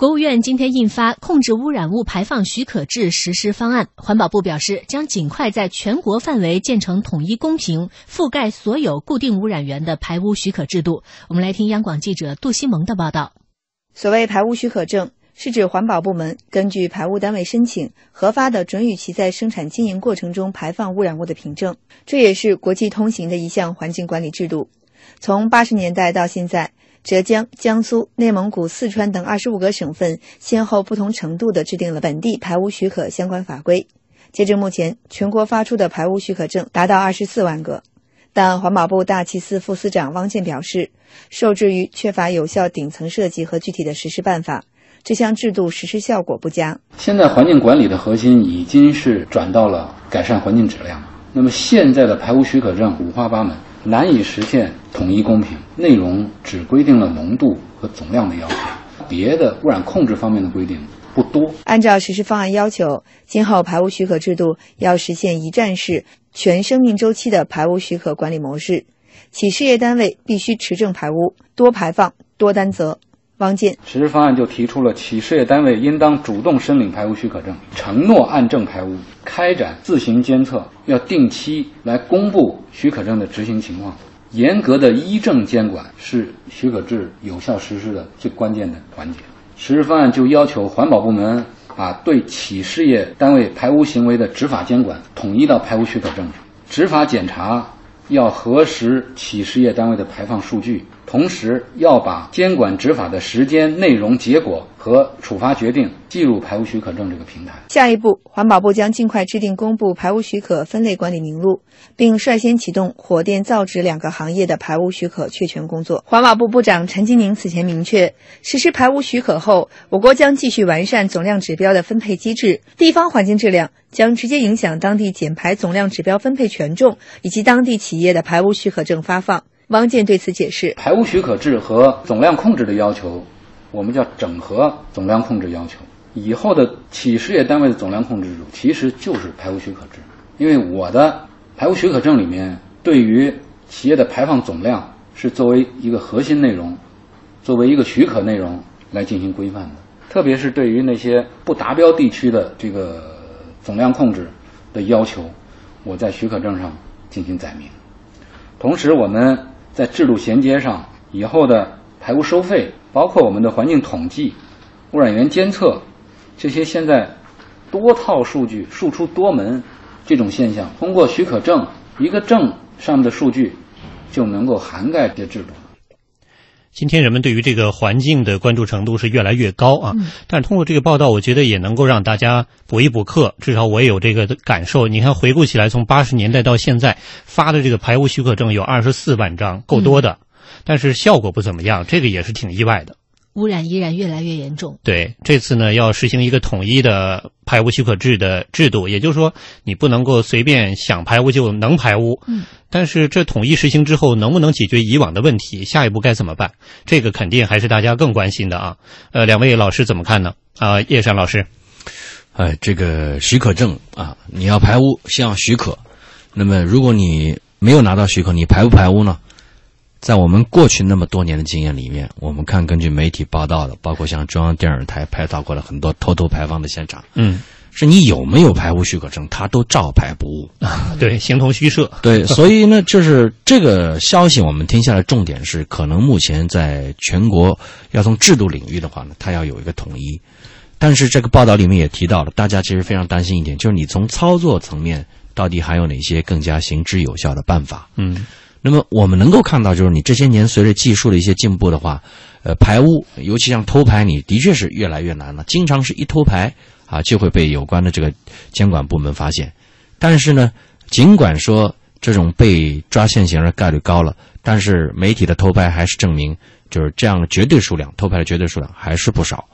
国务院今天印发《控制污染物排放许可制实施方案》，环保部表示将尽快在全国范围建成统一、公平、覆盖所有固定污染源的排污许可制度。我们来听央广记者杜西蒙的报道。所谓排污许可证，是指环保部门根据排污单位申请核发的准予其在生产经营过程中排放污染物的凭证，这也是国际通行的一项环境管理制度。从八十年代到现在。浙江、江苏、内蒙古、四川等二十五个省份先后不同程度地制定了本地排污许可相关法规。截至目前，全国发出的排污许可证达到二十四万个。但环保部大气司副司长汪建表示，受制于缺乏有效顶层设计和具体的实施办法，这项制度实施效果不佳。现在环境管理的核心已经是转到了改善环境质量。那么现在的排污许可证五花八门。难以实现统一公平，内容只规定了浓度和总量的要求，别的污染控制方面的规定不多。按照实施方案要求，今后排污许可制度要实现一站式、全生命周期的排污许可管理模式，企事业单位必须持证排污，多排放、多担责。汪建实施方案就提出了，企事业单位应当主动申领排污许可证，承诺按证排污，开展自行监测，要定期来公布许可证的执行情况，严格的依证监管是许可制有效实施的最关键的环节。实施方案就要求环保部门把对企事业单位排污行为的执法监管统一到排污许可证上，执法检查要核实企事业单位的排放数据。同时要把监管执法的时间、内容、结果和处罚决定记入排污许可证这个平台。下一步，环保部将尽快制定公布排污许可分类管理名录，并率先启动火电、造纸两个行业的排污许可确权工作。环保部部长陈吉宁此前明确，实施排污许可后，我国将继续完善总量指标的分配机制，地方环境质量将直接影响当地减排总量指标分配权重以及当地企业的排污许可证发放。汪建对此解释：排污许可制和总量控制的要求，我们叫整合总量控制要求。以后的企事业单位的总量控制其实就是排污许可制，因为我的排污许可证里面对于企业的排放总量是作为一个核心内容，作为一个许可内容来进行规范的。特别是对于那些不达标地区的这个总量控制的要求，我在许可证上进行载明。同时，我们。在制度衔接上，以后的排污收费，包括我们的环境统计、污染源监测，这些现在多套数据、数出多门这种现象，通过许可证一个证上面的数据就能够涵盖这些制度。今天人们对于这个环境的关注程度是越来越高啊，但是通过这个报道，我觉得也能够让大家补一补课。至少我也有这个感受。你看，回顾起来，从八十年代到现在发的这个排污许可证有二十四万张，够多的，但是效果不怎么样，这个也是挺意外的。污染依然越来越严重。对，这次呢要实行一个统一的排污许可制的制度，也就是说，你不能够随便想排污就能排污。嗯。但是这统一实行之后，能不能解决以往的问题？下一步该怎么办？这个肯定还是大家更关心的啊。呃，两位老师怎么看呢？啊，叶山老师。哎，这个许可证啊，你要排污先要许可。那么，如果你没有拿到许可，你排不排污呢？在我们过去那么多年的经验里面，我们看根据媒体报道的，包括像中央电视台拍到过的很多偷偷排放的现场，嗯，是你有没有排污许可证，他都照排不误啊，对，形同虚设。对，所以呢，就是这个消息我们听下来，重点是可能目前在全国要从制度领域的话呢，它要有一个统一。但是这个报道里面也提到了，大家其实非常担心一点，就是你从操作层面到底还有哪些更加行之有效的办法？嗯。那么我们能够看到，就是你这些年随着技术的一些进步的话，呃，排污，尤其像偷排，你的确是越来越难了。经常是一偷排啊，就会被有关的这个监管部门发现。但是呢，尽管说这种被抓现行的概率高了，但是媒体的偷拍还是证明，就是这样的绝对数量，偷拍的绝对数量还是不少。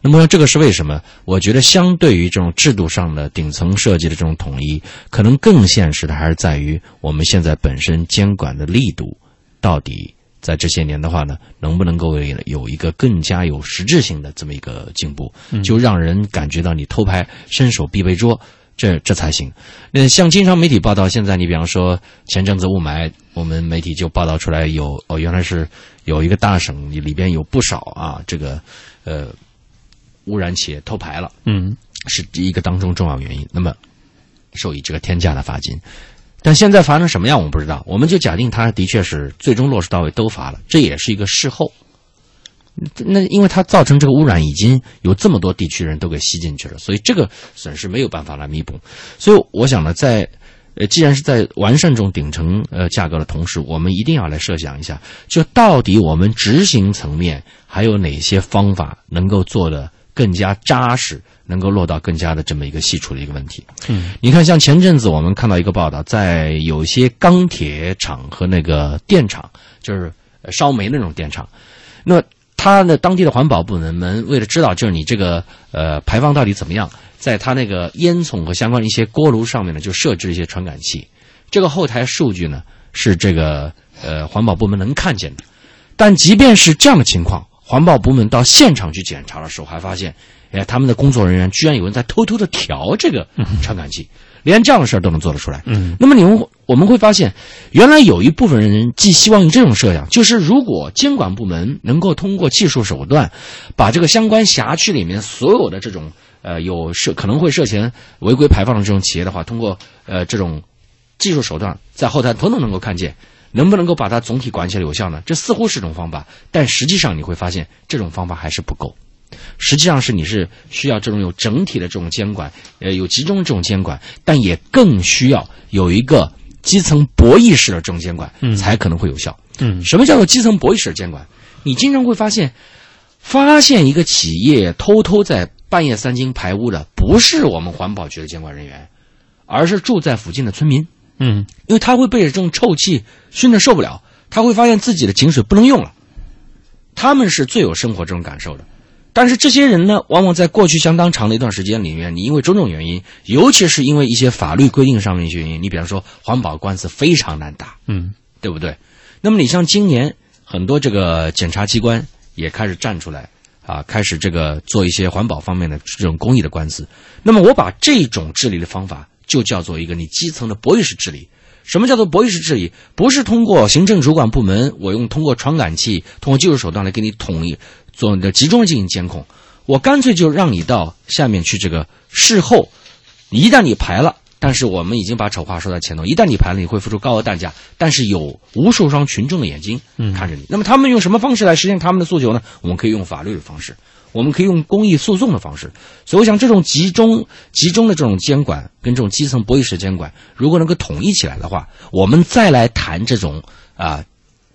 那么这个是为什么？我觉得相对于这种制度上的顶层设计的这种统一，可能更现实的还是在于我们现在本身监管的力度，到底在这些年的话呢，能不能够有一个更加有实质性的这么一个进步，就让人感觉到你偷拍伸手必被捉，这这才行。那像经常媒体报道，现在你比方说前阵子雾霾，我们媒体就报道出来有哦，原来是有一个大省里边有不少啊，这个呃。污染企业偷排了，嗯是一个当中重要原因。那么受以这个天价的罚金。但现在罚成什么样，我们不知道。我们就假定他的确是最终落实到位，都罚了，这也是一个事后。那因为它造成这个污染已经有这么多地区人都给吸进去了，所以这个损失没有办法来弥补。所以我想呢，在呃，既然是在完善这种顶层呃价格的同时，我们一定要来设想一下，就到底我们执行层面还有哪些方法能够做得更加扎实，能够落到更加的这么一个细处的一个问题。嗯，你看，像前阵子我们看到一个报道，在有些钢铁厂和那个电厂，就是呃烧煤那种电厂，那它的当地的环保部门们为了知道就是你这个呃排放到底怎么样，在它那个烟囱和相关的一些锅炉上面呢，就设置一些传感器。这个后台数据呢是这个呃环保部门能看见的，但即便是这样的情况，环保部门到现场去检查的时候，还发现，哎，他们的工作人员居然有人在偷偷的调这个传感器，连这样的事儿都能做得出来。嗯那么你们我们会发现，原来有一部分人寄希望于这种设想，就是如果监管部门能够通过技术手段，把这个相关辖区里面所有的这种呃有涉可能会涉嫌违规排放的这种企业的话，通过呃这种技术手段在后台统统能够看见，能不能够把它总体管起来有效呢？这似乎是种方法，但实际上你会发现这种方法还是不够。实际上是你是需要这种有整体的这种监管，呃，有集中的这种监管，但也更需要有一个基层博弈式的这种监管，嗯才可能会有效。嗯什么叫做基层博弈式监管？你经常会发现，发现一个企业偷偷在半夜三更排污的，不是我们环保局的监管人员，而是住在附近的村民。嗯因为他会被这种臭气熏得受不了，他会发现自己的井水不能用了。他们是最有生活这种感受的，但是这些人呢，往往在过去相当长的一段时间里面，你因为种种原因，尤其是因为一些法律规定上面的一些原因，你比方说环保官司非常难打，嗯对不对？那么你像今年很多这个检察机关也开始站出来啊，开始这个做一些环保方面的这种公益的官司。那么我把这种治理的方法就叫做一个你基层的博弈式治理。什么叫做博弈式治理？不是通过行政主管部门，我用通过传感器、通过技术手段来给你统一做的集中进行监控，我干脆就让你到下面去这个事后，一旦你排了。但是我们已经把丑话说在前头，一旦你排了，你会付出高额代价。但是有无数双群众的眼睛嗯看着你。那么他们用什么方式来实现他们的诉求呢？我们可以用法律的方式，我们可以用公益诉讼的方式。所以我想，这种集中集中的这种监管跟这种基层博弈式监管，如果能够统一起来的话，我们再来谈这种啊、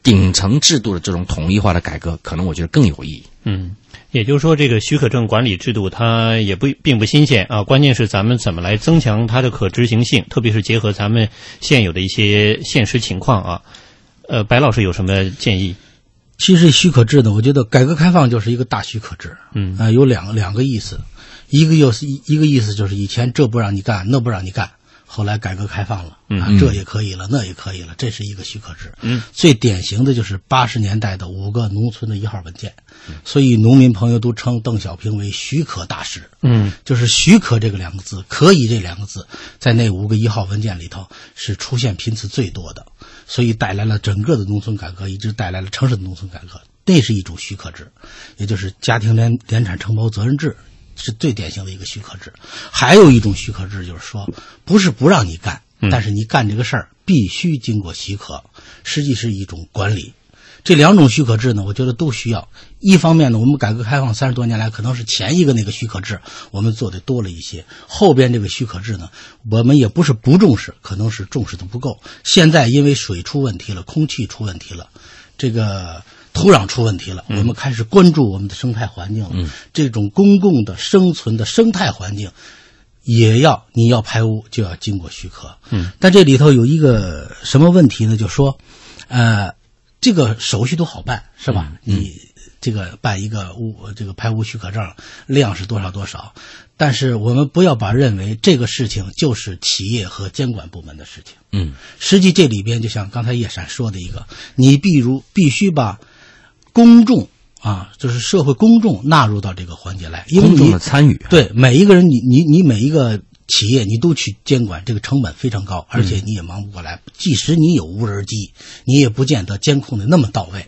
顶层制度的这种统一化的改革，可能我觉得更有意义。嗯，也就是说，这个许可证管理制度它也不并不新鲜啊，关键是咱们怎么来增强它的可执行性，特别是结合咱们现有的一些现实情况啊。呃，白老师有什么建议？其实许可制呢，我觉得改革开放就是一个大许可制，嗯。啊、有两个两个意思，一个又是一一个意思就是以前这不让你干，那不让你干，后来改革开放了，啊，嗯这也可以了，那也可以了，这是一个许可制。嗯，最典型的就是八十年代的五个农村的一号文件，所以农民朋友都称邓小平为许可大师。嗯就是许可这个两个字，可以这两个字，在那五个一号文件里头是出现频次最多的，所以带来了整个的农村改革，一直带来了城市的农村改革。那是一种许可制，也就是家庭联联产承包责任制，是最典型的一个许可制。还有一种许可制，就是说不是不让你干，嗯但是你干这个事儿必须经过许可，实际是一种管理。这两种许可制呢，我觉得都需要。一方面呢，我们改革开放三十多年来，可能是前一个那个许可制我们做的多了一些，后边这个许可制呢，我们也不是不重视，可能是重视的不够。现在因为水出问题了，空气出问题了，这个土壤出问题了，我们开始关注我们的生态环境了。嗯这种公共的生存的生态环境，也要你要排污就要经过许可。嗯，但这里头有一个什么问题呢？就说，呃，这个手续都好办，是吧？你这个办一个污这个排污许可证，量是多少多少，但是我们不要把认为这个事情就是企业和监管部门的事情。嗯实际这里边就像刚才叶闪说的一个，你比如必须把公众啊，就是社会公众纳入到这个环节来，因为公众你的参与，对每一个人，你你你每一个企业，你都去监管，这个成本非常高，而且你也忙不过来。即使你有无人机，你也不见得监控的那么到位。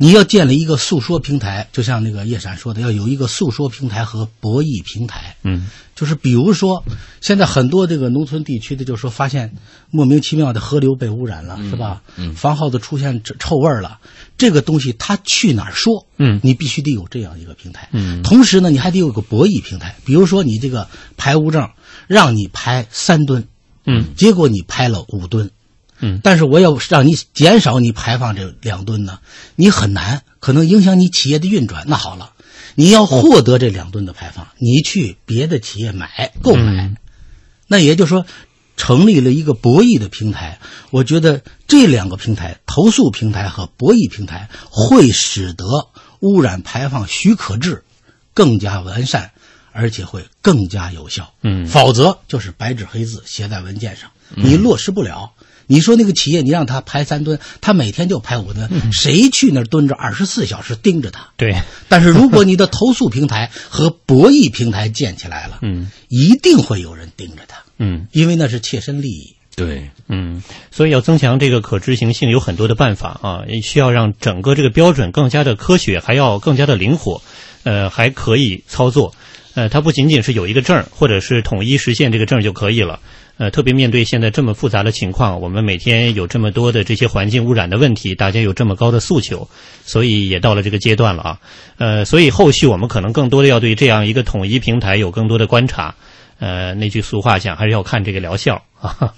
你要建立一个诉说平台，就像那个叶闪说的，要有一个诉说平台和博弈平台。嗯，就是比如说，现在很多这个农村地区的，就是说发现莫名其妙的河流被污染了，是吧？嗯房号子出现臭臭味儿了，这个东西它去哪儿说？嗯你必须得有这样一个平台。嗯同时呢，你还得有个博弈平台，比如说你这个排污证让你排三吨，嗯结果你排了五吨，嗯但是我要让你减少你排放这两吨呢，你很难，可能影响你企业的运转。那好了，你要获得这两吨的排放，你去别的企业买购买，嗯那也就是说。成立了一个博弈的平台，我觉得这两个平台，投诉平台和博弈平台，会使得污染排放许可制更加完善，而且会更加有效。嗯否则就是白纸黑字写在文件上，你落实不了。你说那个企业，你让他排三吨，他每天就排五吨，谁去那儿蹲着二十四小时盯着他？对，但是如果你的投诉平台和博弈平台建起来了，嗯一定会有人盯着他，嗯因为那是切身利益。对，嗯，所以要增强这个可执行性，有很多的办法啊，需要让整个这个标准更加的科学，还要更加的灵活，呃，还可以操作。呃，它不仅仅是有一个证儿，或者是统一实现这个证儿就可以了。呃，特别面对现在这么复杂的情况，我们每天有这么多的这些环境污染的问题，大家有这么高的诉求，所以也到了这个阶段了啊。呃，所以后续我们可能更多的要对这样一个统一平台有更多的观察。呃，那句俗话讲，还是要看这个疗效啊。